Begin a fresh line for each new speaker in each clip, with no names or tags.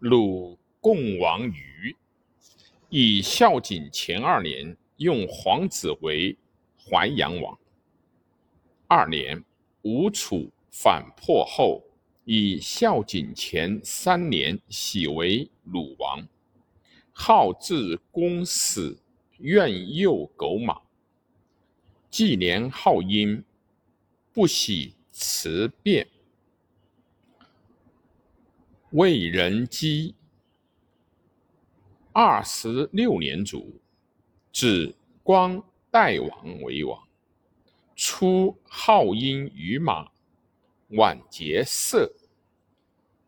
鲁共王虞，以孝景前二年用皇子为淮阳王。二年，吴楚反破后，以孝景前三年徙为鲁王。号至公死，愿诱狗马。纪年号殷，不喜辞变。魏仁基二十六年卒，指光代王为王。初号因于马，晚节色，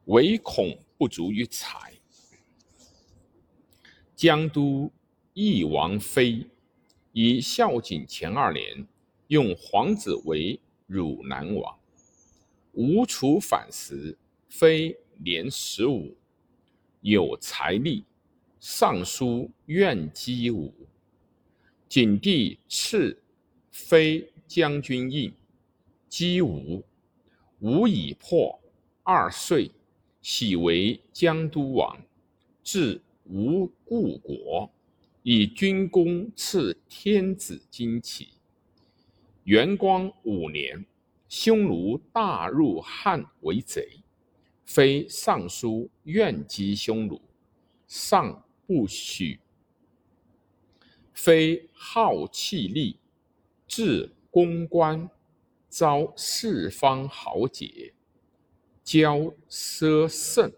唯恐不足于财。江都义王妃，以孝景前二年用皇子为汝南王。吴楚反时，妃。年十五，有财力，尚书愿姬武。景帝赐妃将军印，姬武。武已破二岁，喜为江都王，至吴故国，以军功赐天子旌旗。元光五年，匈奴大入汉为贼。非尚书愿击匈奴，上不许。非好气力，至公关，遭四方豪杰，骄奢甚。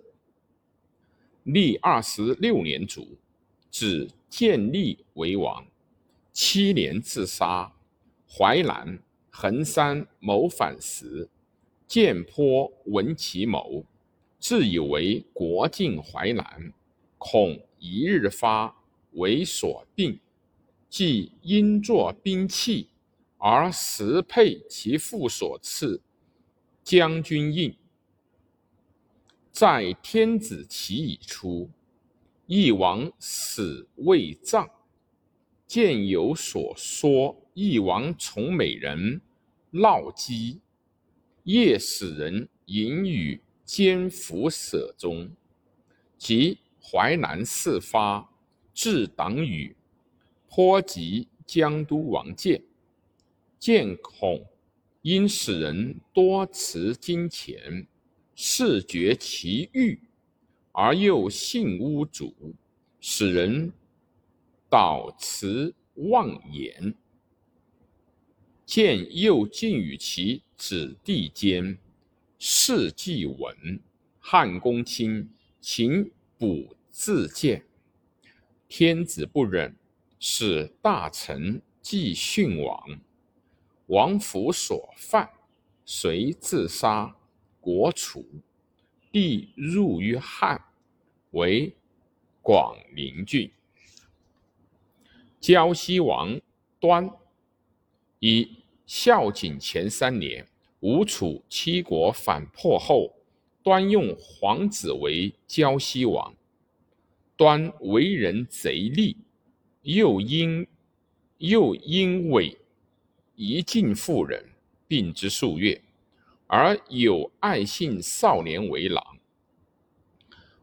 历二十六年卒，子建立为王。七年自杀。淮南、衡山谋反时，建颇闻其谋。自以为国尽淮南，恐一日发，为所病。即因作兵器，而实配其父所赐将军印。在天子旗已出，义王死未葬。见有所说，义王从美人闹姬，夜使人引语。兼服舍中，及淮南事发，至党羽，颇及江都王建，建恐因使人多持金钱，视绝其欲，而又信巫主，使人导持妄言。见又尽与其子弟间。事既稳，汉公卿请补自荐。天子不忍，使大臣继训王。王府所犯，遂自杀。国除，帝入于汉，为广陵郡。胶西王端，以孝景前三年。吴楚七国反破后，端用皇子为胶西王。端为人贼戾，又因又因为一尽妇人，病之数月，而有爱信少年为郎。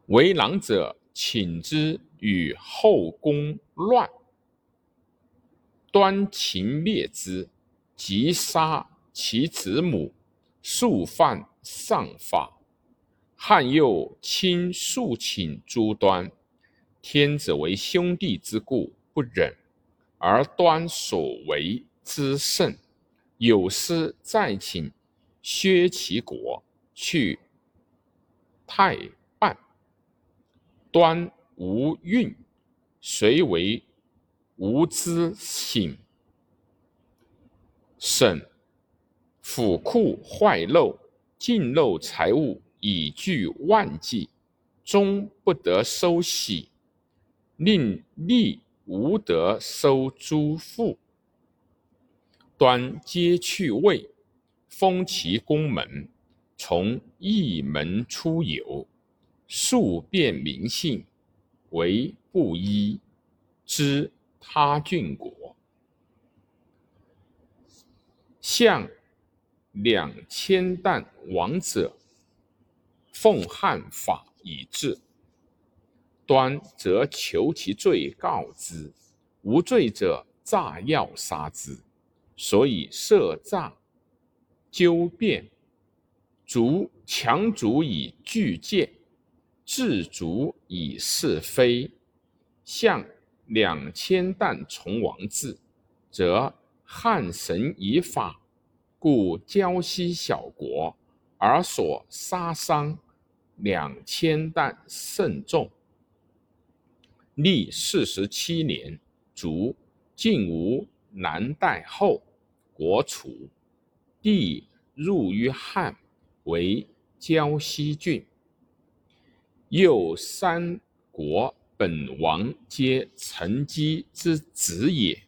为郎者，请之与后宫乱，端秦灭之，即杀。其子母数犯上法，汉又亲数请诸端，天子为兄弟之故不忍，而端所为之甚，有司再请削其国去太半，端无孕，遂为无之省。省。府库坏漏，尽漏财物以具万计，终不得收喜，令吏无得收诸赋。端皆去位，封其宫门，从一门出游，数变名姓，为布衣，知他郡国，相。两千担王者，奉汉法以治。端则求其罪告之，无罪者诈要杀之。所以设诈纠辩，逐强逐以拒谏，治逐以是非。向两千担从王制，则汉神以法，故胶西小国而所杀伤两千担甚众。历四十七年，卒。晋吴南代后，国楚，地入于汉，为胶西郡。又三国。本王皆陈姬之子也。